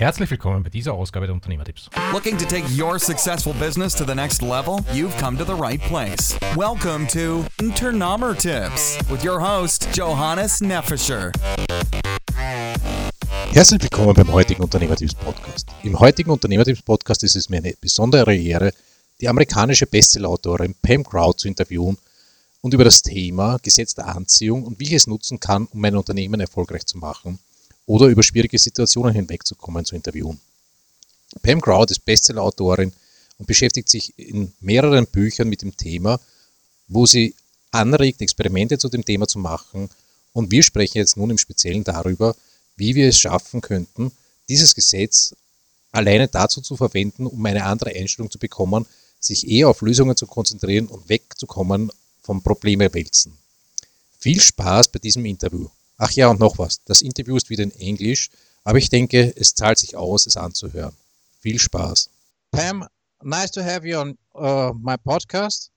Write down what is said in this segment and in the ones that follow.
Herzlich willkommen bei dieser Ausgabe der Unternehmertipps. Looking to take your successful business to the next level? You've come to the right place. Welcome to Unternehmertipps with your host Johannes Neffischer. Herzlich willkommen beim heutigen Unternehmertipps Podcast. Im heutigen Unternehmertipps Podcast ist es mir eine besondere Ehre, die amerikanische Bestsellerautorin Pam Crow zu interviewen und über das Thema Gesetz der Anziehung und wie ich es nutzen kann, um mein Unternehmen erfolgreich zu machen oder über schwierige Situationen hinwegzukommen zu interviewen. Pam Crowd ist Bestsellerautorin und beschäftigt sich in mehreren Büchern mit dem Thema, wo sie anregt, Experimente zu dem Thema zu machen. Und wir sprechen jetzt nun im Speziellen darüber, wie wir es schaffen könnten, dieses Gesetz alleine dazu zu verwenden, um eine andere Einstellung zu bekommen, sich eher auf Lösungen zu konzentrieren und wegzukommen vom Probleme wälzen. Viel Spaß bei diesem Interview. Ach ja, und noch was. Das Interview ist wieder in Englisch, aber ich denke, es zahlt sich aus, es anzuhören. Viel Spaß. Pam, nice to have you on uh, my podcast.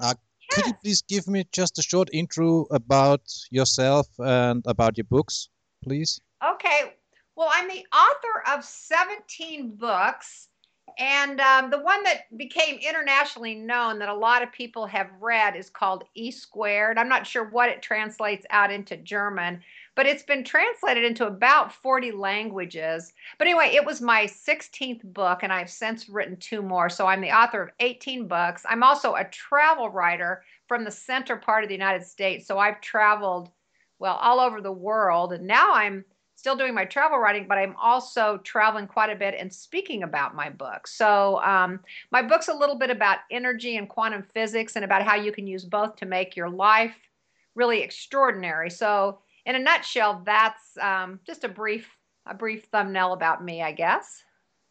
Uh, could you please give me just a short intro about yourself and about your books, please? Okay. Well, I'm the author of 17 books. And um, the one that became internationally known that a lot of people have read is called E Squared. I'm not sure what it translates out into German, but it's been translated into about 40 languages. But anyway, it was my 16th book, and I've since written two more. So I'm the author of 18 books. I'm also a travel writer from the center part of the United States. So I've traveled, well, all over the world. And now I'm still doing my travel writing, but I'm also traveling quite a bit and speaking about my book. So, um, my book's a little bit about energy and quantum physics and about how you can use both to make your life really extraordinary. So, in a nutshell, that's um, just a brief a brief thumbnail about me, I guess.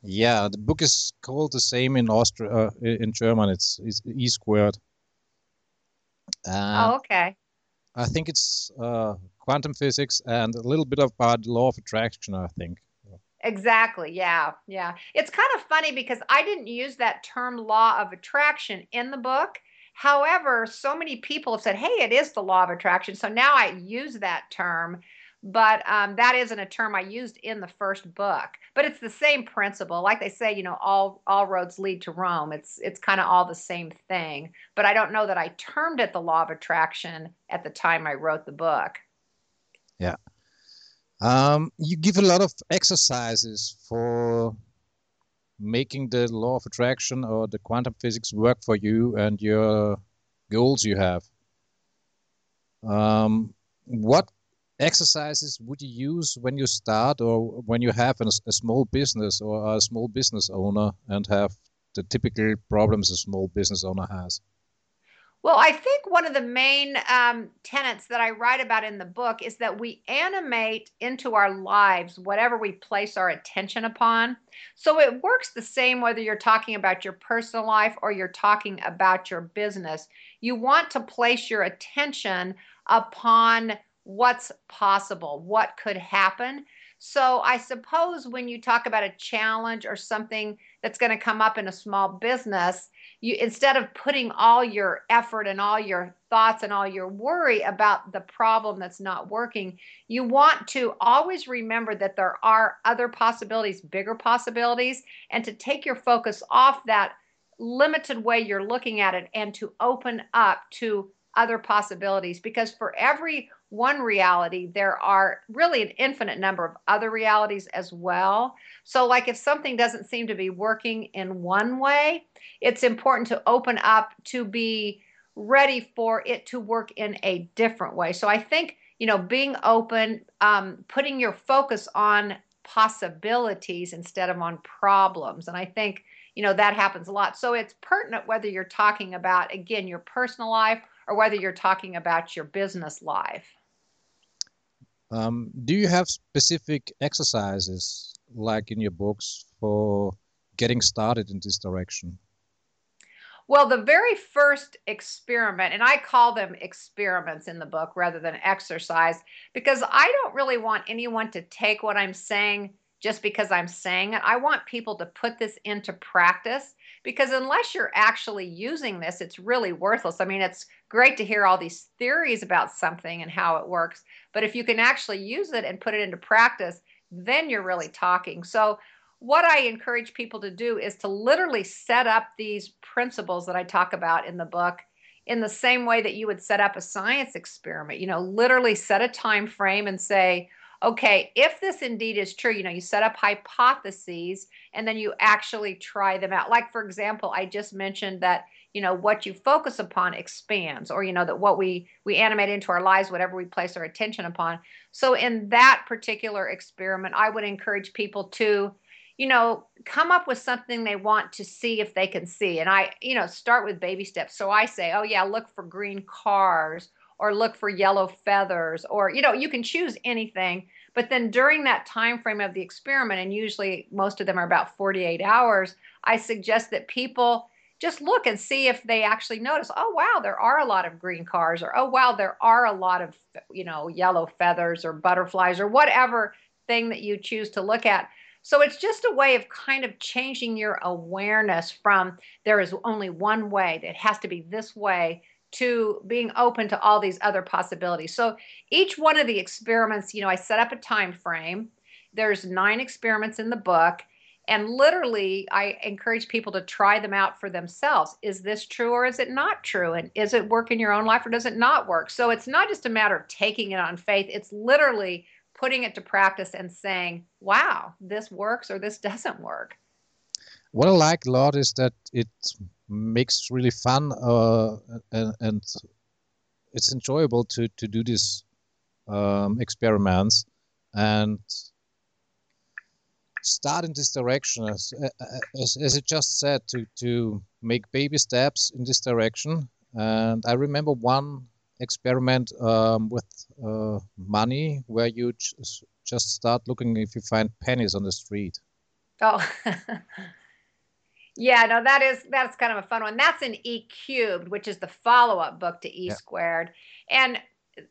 Yeah, the book is called the same in Austria, uh, in German. It's, it's E squared. Uh, oh, okay. I think it's uh, quantum physics and a little bit about law of attraction, I think. Exactly. Yeah. Yeah. It's kind of funny because I didn't use that term law of attraction in the book. However, so many people have said, hey, it is the law of attraction. So now I use that term but um, that isn't a term I used in the first book. But it's the same principle. Like they say, you know, all all roads lead to Rome. It's it's kind of all the same thing. But I don't know that I termed it the law of attraction at the time I wrote the book. Yeah. Um, you give a lot of exercises for making the law of attraction or the quantum physics work for you and your goals you have. Um, what exercises would you use when you start or when you have a, a small business or a small business owner and have the typical problems a small business owner has? Well, I think one of the main um, tenets that I write about in the book is that we animate into our lives whatever we place our attention upon. So it works the same whether you're talking about your personal life or you're talking about your business. You want to place your attention upon what's possible, what could happen. So I suppose when you talk about a challenge or something that's going to come up in a small business, you instead of putting all your effort and all your thoughts and all your worry about the problem that's not working, you want to always remember that there are other possibilities, bigger possibilities, and to take your focus off that limited way you're looking at it and to open up to other possibilities. Because for every one reality, there are really an infinite number of other realities as well. So, like if something doesn't seem to be working in one way, it's important to open up to be ready for it to work in a different way. So, I think, you know, being open, um, putting your focus on possibilities instead of on problems. And I think, you know, that happens a lot. So, it's pertinent whether you're talking about, again, your personal life or whether you're talking about your business life. Um, do you have specific exercises, like in your books, for getting started in this direction? Well, the very first experiment, and I call them experiments in the book rather than exercise, because I don't really want anyone to take what I'm saying just because I'm saying it. I want people to put this into practice because unless you're actually using this, it's really worthless. I mean, it's great to hear all these theories about something and how it works, but if you can actually use it and put it into practice, then you're really talking. So, what I encourage people to do is to literally set up these principles that I talk about in the book in the same way that you would set up a science experiment. You know, literally set a time frame and say, okay, if this indeed is true, you know, you set up hypotheses and then you actually try them out. Like, for example, I just mentioned that you know what you focus upon expands or you know that what we we animate into our lives whatever we place our attention upon. So in that particular experiment i would encourage people to you know come up with something they want to see if they can see. And i you know start with baby steps. So i say oh yeah look for green cars or look for yellow feathers or you know you can choose anything. But then during that time frame of the experiment and usually most of them are about 48 hours i suggest that people just look and see if they actually notice oh wow there are a lot of green cars or oh wow there are a lot of you know yellow feathers or butterflies or whatever thing that you choose to look at. So it's just a way of kind of changing your awareness from there is only one way that has to be this way to being open to all these other possibilities so each one of the experiments you know i set up a time frame there's nine experiments in the book and literally, I encourage people to try them out for themselves. Is this true or is it not true? And is it work in your own life or does it not work? So it's not just a matter of taking it on faith, it's literally putting it to practice and saying, wow, this works or this doesn't work. What I like a lot is that it makes really fun uh, and, and, it's enjoyable to, to do these um, experiments. And start in this direction, as, as, as it just said, to, to make baby steps in this direction. And I remember one experiment um, with uh, money where you just start looking if you find pennies on the street. Oh, yeah, no, that is that's kind of a fun one. That's an E cubed, which is the follow-up book to E yeah. squared. And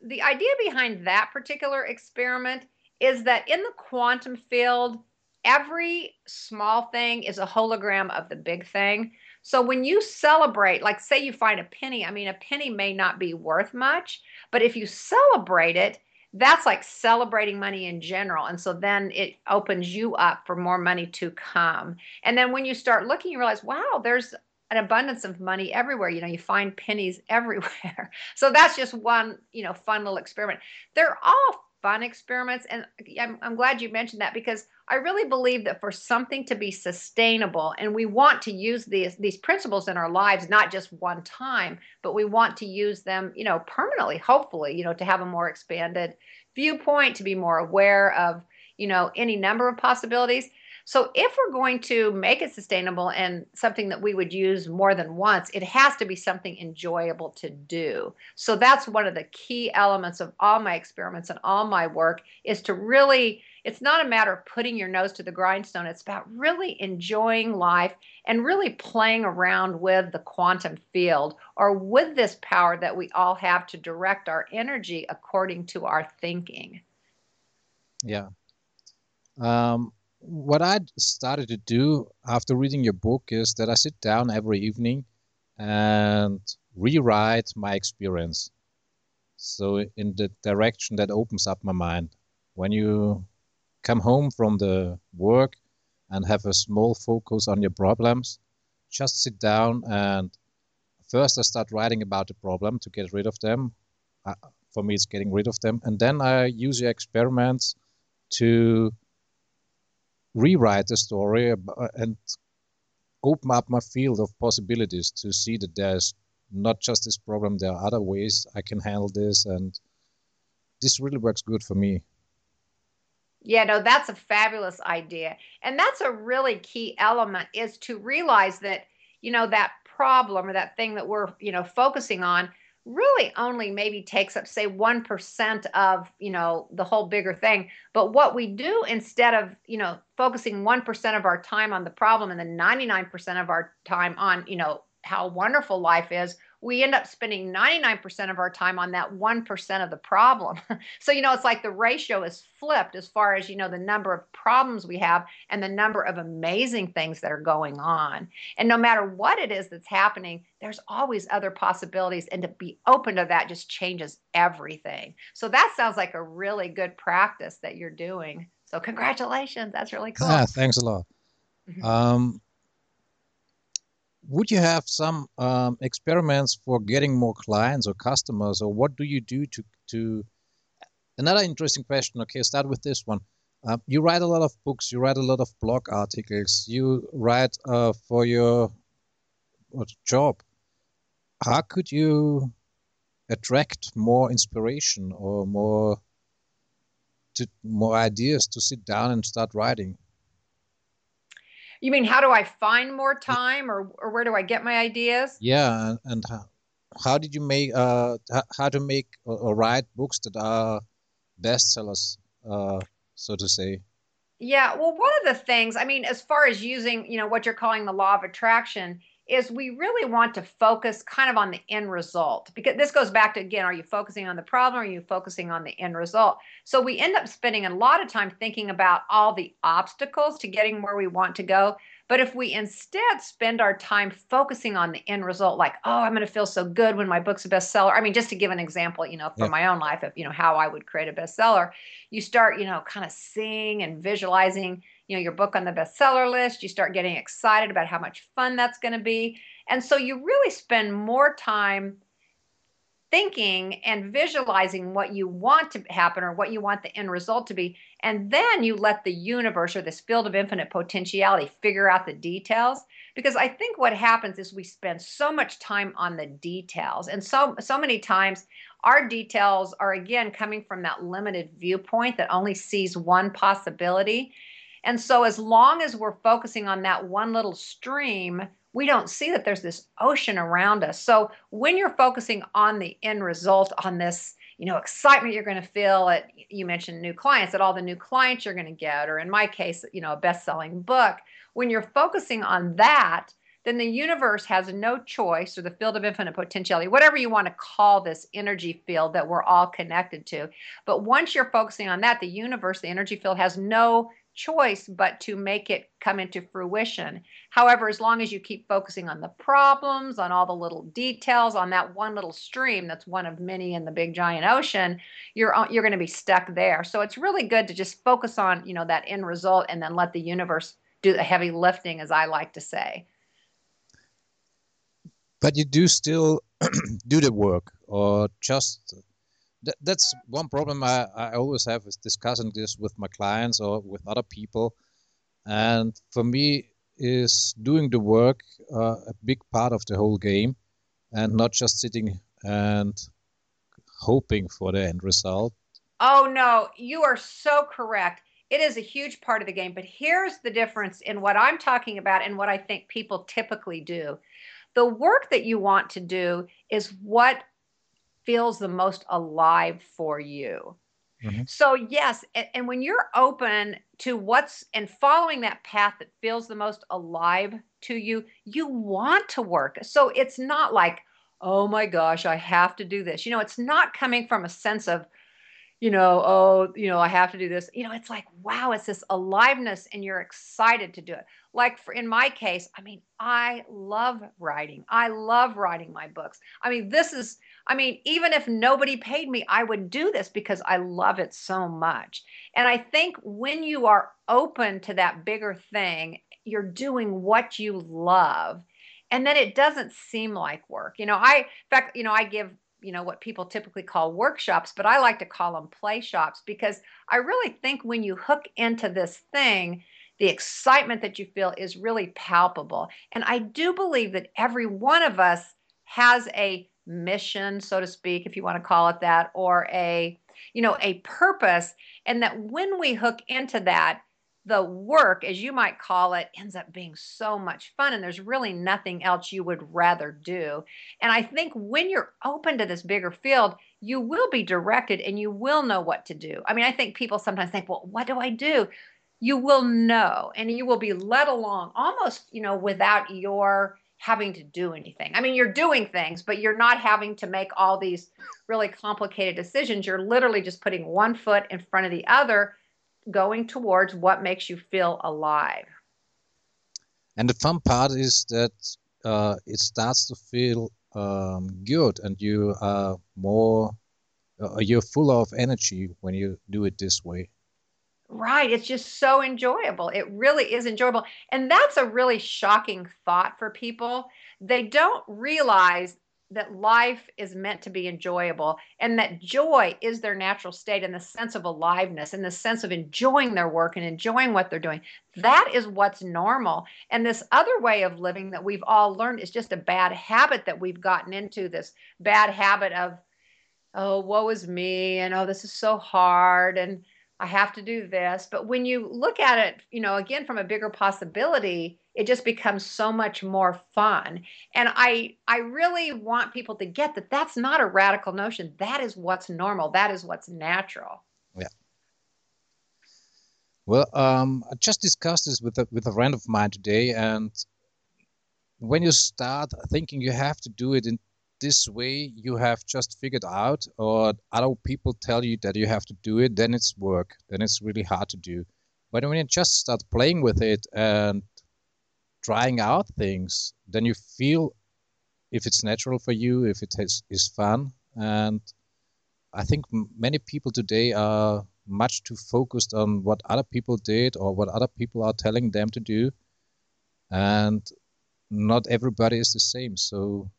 the idea behind that particular experiment is that in the quantum field, every small thing is a hologram of the big thing. So when you celebrate, like say you find a penny, I mean, a penny may not be worth much, but if you celebrate it, that's like celebrating money in general. And so then it opens you up for more money to come. And then when you start looking, you realize, wow, there's an abundance of money everywhere. You know, you find pennies everywhere. So that's just one, you know, fun little experiment. They're all fun experiments. And I'm, I'm glad you mentioned that because I really believe that for something to be sustainable, and we want to use these these principles in our lives, not just one time, but we want to use them, you know, permanently, hopefully, you know, to have a more expanded viewpoint, to be more aware of, you know, any number of possibilities. So if we're going to make it sustainable and something that we would use more than once, it has to be something enjoyable to do. So that's one of the key elements of all my experiments and all my work is to really it's not a matter of putting your nose to the grindstone. It's about really enjoying life and really playing around with the quantum field or with this power that we all have to direct our energy according to our thinking. Yeah. Um, what I started to do after reading your book is that I sit down every evening and rewrite my experience. So in the direction that opens up my mind. When you come home from the work and have a small focus on your problems, just sit down and first I start writing about the problem to get rid of them. For me, it's getting rid of them. And then I use your experiments to rewrite the story and open up my field of possibilities to see that there's not just this problem, there are other ways I can handle this. And this really works good for me. Yeah, no, that's a fabulous idea. And that's a really key element is to realize that, you know, that problem or that thing that we're, you know, focusing on really only maybe takes up say 1% of you know the whole bigger thing. But what we do instead of you know focusing 1% of our time on the problem and then 99% of our time on you know how wonderful life is we end up spending 99% of our time on that 1% of the problem. so, you know, it's like the ratio is flipped as far as, you know, the number of problems we have and the number of amazing things that are going on. And no matter what it is that's happening, there's always other possibilities. And to be open to that just changes everything. So, that sounds like a really good practice that you're doing. So congratulations, that's really cool. Yeah, thanks a lot. Mm-hmm. Um, would you have some um, experiments for getting more clients or customers, or what do you do to to? Another interesting question. Okay, start with this one. Uh, you write a lot of books. You write a lot of blog articles. You write uh, for your job. How could you attract more inspiration or more to more ideas to sit down and start writing? You mean how do I find more time, or or where do I get my ideas? Yeah, and, how, how did you make uh how to make or, or write books that are bestsellers, uh, so to say? Yeah, well, one of the things, I mean, as far as using, you know, what you're calling the law of attraction, is we really want to focus kind of on the end result because this goes back to again are you focusing on the problem or are you focusing on the end result so we end up spending a lot of time thinking about all the obstacles to getting where we want to go but if we instead spend our time focusing on the end result like oh i'm going to feel so good when my book's a bestseller i mean just to give an example you know from yeah. my own life of you know how i would create a bestseller you start you know kind of seeing and visualizing you know your book on the bestseller list you start getting excited about how much fun that's going to be. And so you really spend more time thinking and visualizing what you want to happen or what you want the end result to be. And then you let the universe or this field of infinite potentiality figure out the details. Because i think what happens is we spend so much time on the details. And so so many times our details are again coming from that limited viewpoint that only sees one possibility and so, as long as we're focusing on that one little stream, we don't see that there's this ocean around us. So, when you're focusing on the end result, on this, you know, excitement you're going to feel at, you mentioned new clients, at all the new clients you're going to get, or in my case, you know, a best selling book, when you're focusing on that, then the universe has no choice, or the field of infinite potentiality, whatever you want to call this energy field that we're all connected to. But once you're focusing on that, the universe, the energy field, has no choice but to make it come into fruition. However, as long as you keep focusing on the problems, on all the little details, on that one little stream that's one of many in the big giant ocean, you're uh, you're going to be stuck there. So it's really good to just focus on, you know, that end result and then let the universe do the heavy lifting as I like to say. But you do still do the work or just th- that's one problem I, I always have is discussing this with my clients or with other people. And for me, is doing the work uh, a big part of the whole game and not just sitting and hoping for the end result. Oh, no, you are so correct. It is a huge part of the game. But here's the difference in what I'm talking about and what I think people typically do. The work that you want to do is what feels the most alive for you. Mm-hmm. So, yes, and, and, when you're open to what's and following that path that feels the most alive to you, you want to work. So, it's not like, oh my gosh, I have to do this. You know, it's not coming from a sense of, you know, oh, you know, I have to do this. You know, it's like, wow, it's this aliveness and you're excited to do it. Like for in my case, I mean, I love writing. I love writing my books. I mean, this is I mean, even if nobody paid me, I would do this because I love it so much. And I think when you are open to that bigger thing, you're doing what you love. And then it doesn't seem like work. You know, I, in fact, you know, I give, you know, what people typically call workshops, but I like to call them play shops because I really think when you hook into this thing, the excitement that you feel is really palpable. And I do believe that every one of us has a mission, so to speak, if you want to call it that, or a, you know, a purpose. And that when we hook into that, the work, as you might call it, ends up being so much fun. And there's really nothing else you would rather do. And I think when you're open to this bigger field, you will be directed and you will know what to do. I mean, I think people sometimes think, well, what do I do? You will know and you will be led along almost, you know, without your having to do anything. I mean, you're doing things, but you're not having to make all these really complicated decisions. You're literally just putting one foot in front of the other, going towards what makes you feel alive. And the fun part is that uh, it starts to feel um, good, and you are more, uh, you're full of energy when you do it this way. Right. It's just so enjoyable. It really is enjoyable. And that's a really shocking thought for people. They don't realize that life is meant to be enjoyable and that joy is their natural state in the sense of aliveness in the sense of enjoying their work and enjoying what they're doing. That is what's normal. And this other way of living that we've all learned is just a bad habit that we've gotten into this bad habit of oh woe is me and oh this is so hard and I have to do this. But when you look at it, you know, again from a bigger possibility, it just becomes so much more fun. And I I really want people to get that that's not a radical notion. That is what's normal. That is what's natural. Yeah. Well, um, I just discussed this with a, with a friend of mine today, and when you start thinking you have to do it in this way you have just figured out or other people tell you that you have to do it then it's work then it's really hard to do. But when you just start playing with it and trying out things then you feel if it's natural for you if it is, is fun. And i think many people today are much too focused on what other people did or what other people are telling them to do. And not everybody is the same. So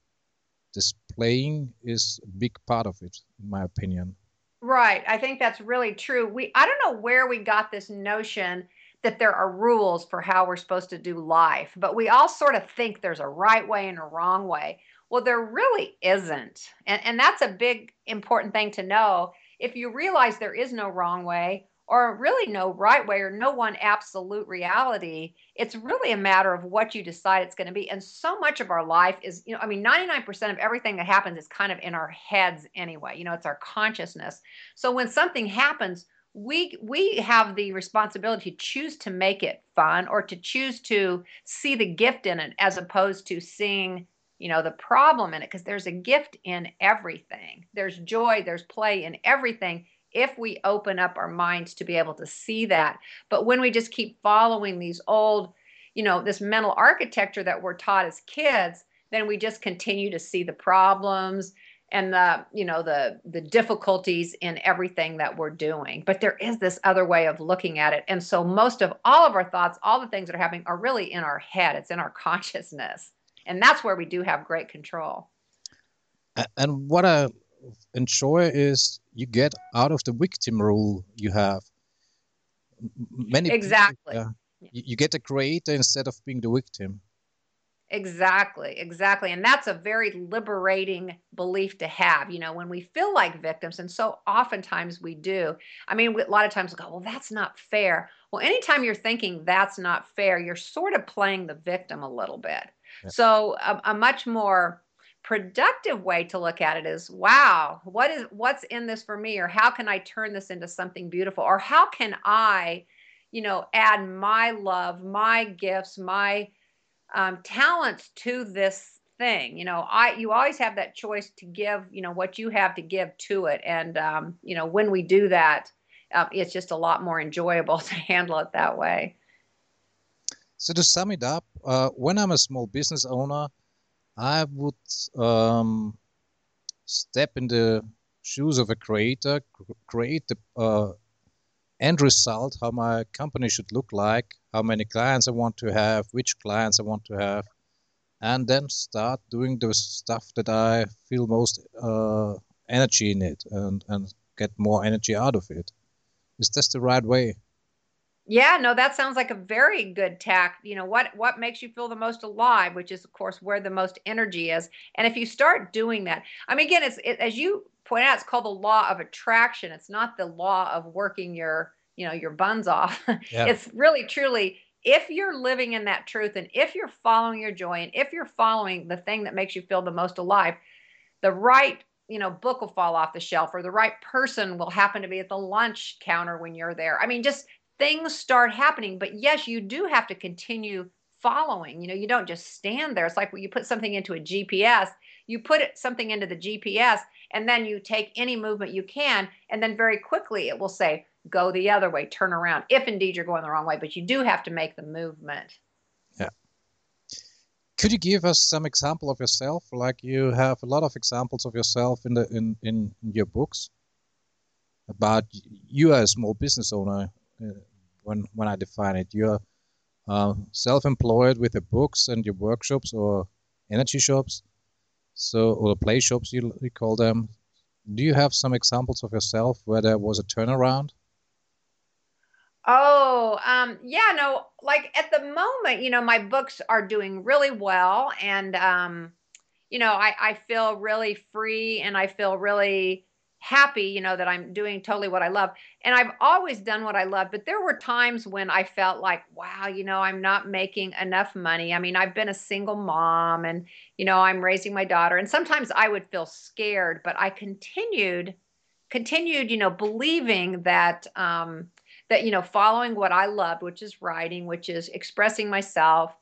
displaying is a big part of it, in my opinion. Right. I think that's really true. We I don't know where we got this notion that there are rules for how we're supposed to do life, but we all sort of think there's a right way and a wrong way. Well, there really isn't. And and that's a big important thing to know. If you realize there is no wrong way, or really no right way or no one absolute reality. It's really a matter of what you decide it's going to be. And so much of our life is, you know, I mean, 99% of everything that happens is kind of in our heads anyway. You know, it's our consciousness. So when something happens, we we have the responsibility to choose to make it fun or to choose to see the gift in it as opposed to seeing you know the problem in it because there's a gift in everything there's joy there's play in everything if we open up our minds to be able to see that. But when we just keep following these old, you know, this mental architecture that we're taught as kids, then we just continue to see the problems and the you know the the difficulties in everything that we're doing. But there is this other way of looking at it. And so most of all of our thoughts all the things that are happening are really in our head. It's in our consciousness. And that's where we do have great control. And what a enjoy is you get out of the victim role you have. Many exactly. People, uh, you get the creator instead of being the victim. Exactly, exactly. And that's a very liberating belief to have, you know, when we feel like victims. And so oftentimes we do. I mean, a lot of times we go, well, that's not fair. Well, anytime you're thinking that's not fair, you're sort of playing the victim a little bit. Yeah. So a, a much more productive way to look at it is wow what is what's in this for me? Or how can i turn this into something beautiful? Or how can i you know add my love my gifts my um, talents to this thing? You know i you always have that choice to give you know what you have to give to it. And um, you know when we do that uh, it's just a lot more enjoyable to handle it that way. So to sum it up uh, when i'm a small business owner I would um, step in the shoes of a creator, create the uh, end result, how my company should look like, how many clients I want to have, which clients I want to have, and then start doing the stuff that I feel most uh, energy in it and, and get more energy out of it. Is this the right way? Yeah, no, that sounds like a very good tack. You know, what what makes you feel the most alive, which is of course where the most energy is. And if you start doing that, I mean, again, it's it, as you point out, it's called the law of attraction. It's not the law of working your you know your buns off. Yeah. it's really truly if you're living in that truth and if you're following your joy and if you're following the thing that makes you feel the most alive, the right you know book will fall off the shelf or the right person will happen to be at the lunch counter when you're there i mean just things start happening. But yes, you do have to continue following. You know, you don't just stand there. It's like when you put something into a GPS, you put something into the GPS, and then you take any movement you can, and then very quickly it will say, go the other way, turn around, if indeed you're going the wrong way. But you do have to make the movement. Yeah. Could you give us some example of yourself? Like you have a lot of examples of yourself in the in, in your books about you as a small business owner uh, when when I define it. You're uh, self-employed with your books and your workshops or energy shops, so or play shops you, you call them. Do you have some examples of yourself where there was a turnaround? Oh, um, yeah, no, like at the moment, you know, my books are doing really well and um, you know, I, I feel really free and I feel really happy, you know, that I'm doing totally what I love. And I've always done what I love, but there were times when I felt like, wow, you know, I'm not making enough money. I mean, I've been a single mom and, you know, I'm raising my daughter. And sometimes I would feel scared, but I continued, continued, you know, believing that, um, that, you know, following what I loved, which is writing, which is expressing myself,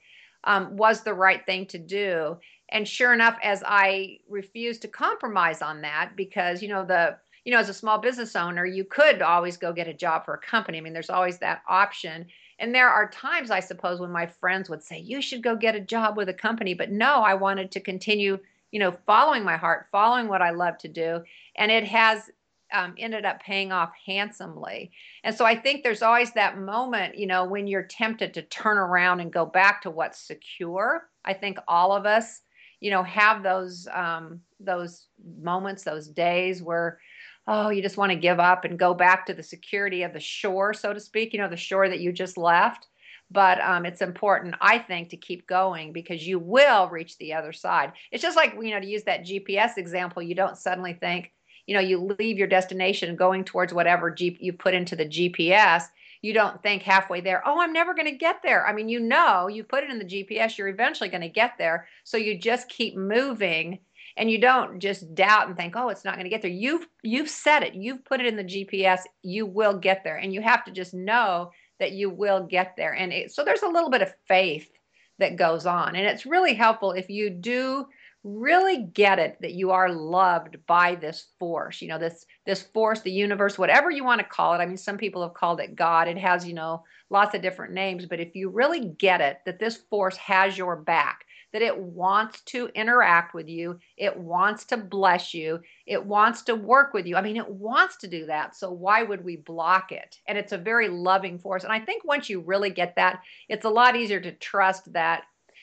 um, was the right thing to do and sure enough as i refused to compromise on that because you know the you know as a small business owner you could always go get a job for a company. I mean there's always that option. And there are times i suppose when my friends would say you should go get a job with a company. But no i wanted to continue you know following my heart following what i love to do. And it has um, ended up paying off handsomely. And so i think there's always that moment you know when you're tempted to turn around and go back to what's secure. I think all of us you know have those um, those moments those days where oh you just want to give up and go back to the security of the shore so to speak you know the shore that you just left. But um, it's important i think to keep going because you will reach the other side. It's just like you know to use that gps example you don't suddenly think you know you leave your destination going towards whatever G- you put into the gps you don't think halfway there, oh, I'm never going to get there. I mean, you know, you put it in the GPS, you're eventually going to get there. So you just keep moving and you don't just doubt and think, oh, it's not going to get there. You've you've said it. You've put it in the GPS. You will get there. And you have to just know that you will get there. And it, so there's a little bit of faith that goes on. And it's really helpful if you do really get it that you are loved by this force you know this this force the universe whatever you want to call it. I mean some people have called it god. It has you know lots of different names but if you really get it that this force has your back that it wants to interact with you it wants to bless you it wants to work with you i mean it wants to do that so why would we block it? And it's a very loving force and i think once you really get that it's a lot easier to trust that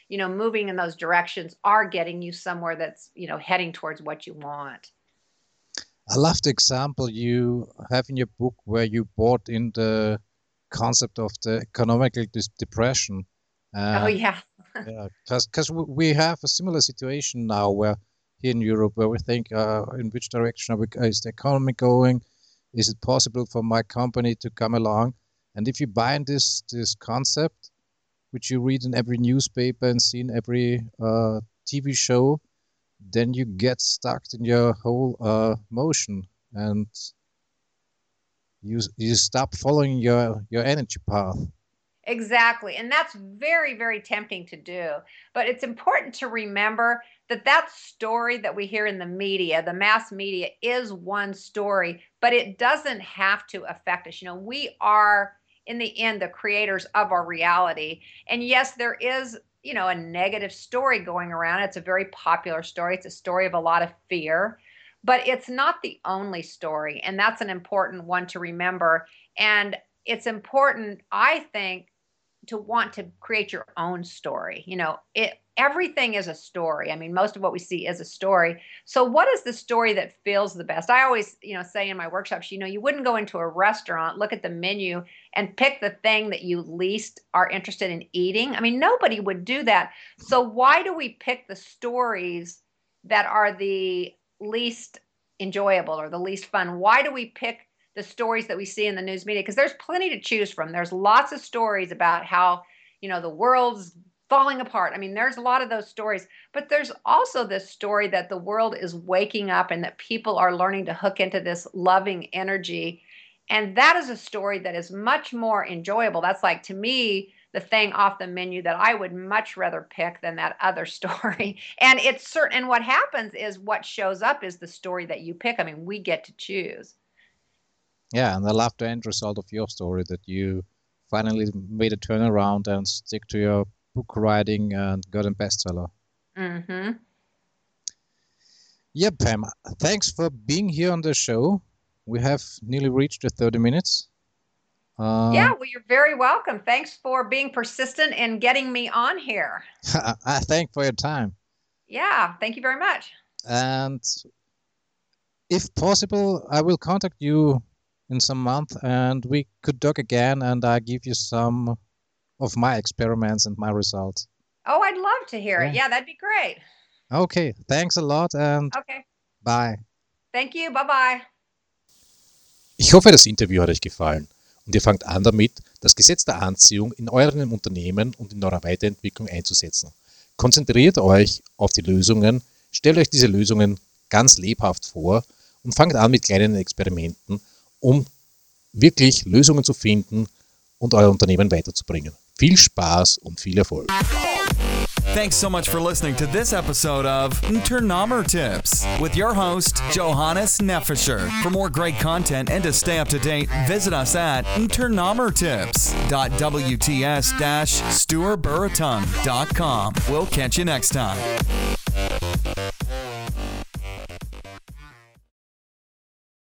you know moving in those directions are getting you somewhere that's you know heading towards what you want. I love the example you have in your book where you brought in the concept of the economical depression. Uh, oh yeah. yeah because we have a similar situation now where here in europe where we think uh, in which direction we, is the economy going? Is it possible for my company to come along? And if you buy in this this concept which you read in every newspaper and see in every uh, TV show, then you get stuck in your whole uh, motion and you you stop following your your energy path. Exactly. And that's very, very tempting to do. But it's important to remember that that story that we hear in the media, the mass media, is one story, but it doesn't have to affect us. You know, we are in the end the creators of our reality. And yes, there is, you know, a negative story going around. It's a very popular story. It's a story of a lot of fear, but it's not the only story. And that's an important one to remember. And it's important, I think, to want to create your own story. You know, it everything is a story. I mean, most of what we see is a story. So what is the story that feels the best? I always, you know, say in my workshops, you know, you wouldn't go into a restaurant, look at the menu and pick the thing that you least are interested in eating. I mean, nobody would do that. So why do we pick the stories that are the least enjoyable or the least fun? Why do we pick the stories that we see in the news media because there's plenty to choose from. There's lots of stories about how, you know, the world's falling apart. I mean, there's a lot of those stories, but there's also this story that the world is waking up and that people are learning to hook into this loving energy. And that is a story that is much more enjoyable. That's like to me the thing off the menu that I would much rather pick than that other story. And it's certain and what happens is what shows up is the story that you pick. I mean, we get to choose. Yeah, and I love the end result of your story that you finally made a turnaround and stick to your book writing and got a bestseller. Mm-hmm. Yeah, Pam, thanks for being here on the show. We have nearly reached the 30 minutes. Uh, yeah, well, you're very welcome. Thanks for being persistent in getting me on here. I thank for your time. Yeah, thank you very much. And if possible, I will contact you in some month and we could talk again and I give you some of my experiments and my results. Oh, I'd love to hear it. Yeah. Yeah, that'd be great. Okay, thanks a lot and Okay. bye. Thank you. Bye bye. Ich hoffe, das Interview hat euch gefallen und ihr fangt an damit, das Gesetz der Anziehung in euren Unternehmen und in eurer Weiterentwicklung einzusetzen. Konzentriert euch auf die Lösungen, stellt euch diese Lösungen ganz lebhaft vor und fangt an mit kleinen Experimenten, um wirklich Lösungen zu finden und euer Unternehmen weiterzubringen. Viel Spaß und viel Erfolg. Thanks so much for listening to this episode of Turnomer Tips with your host, Johannes Neffischer. For more great content and to stay up to date, visit us at turnomertips.wts-stuarburriton.com. We'll catch you next time.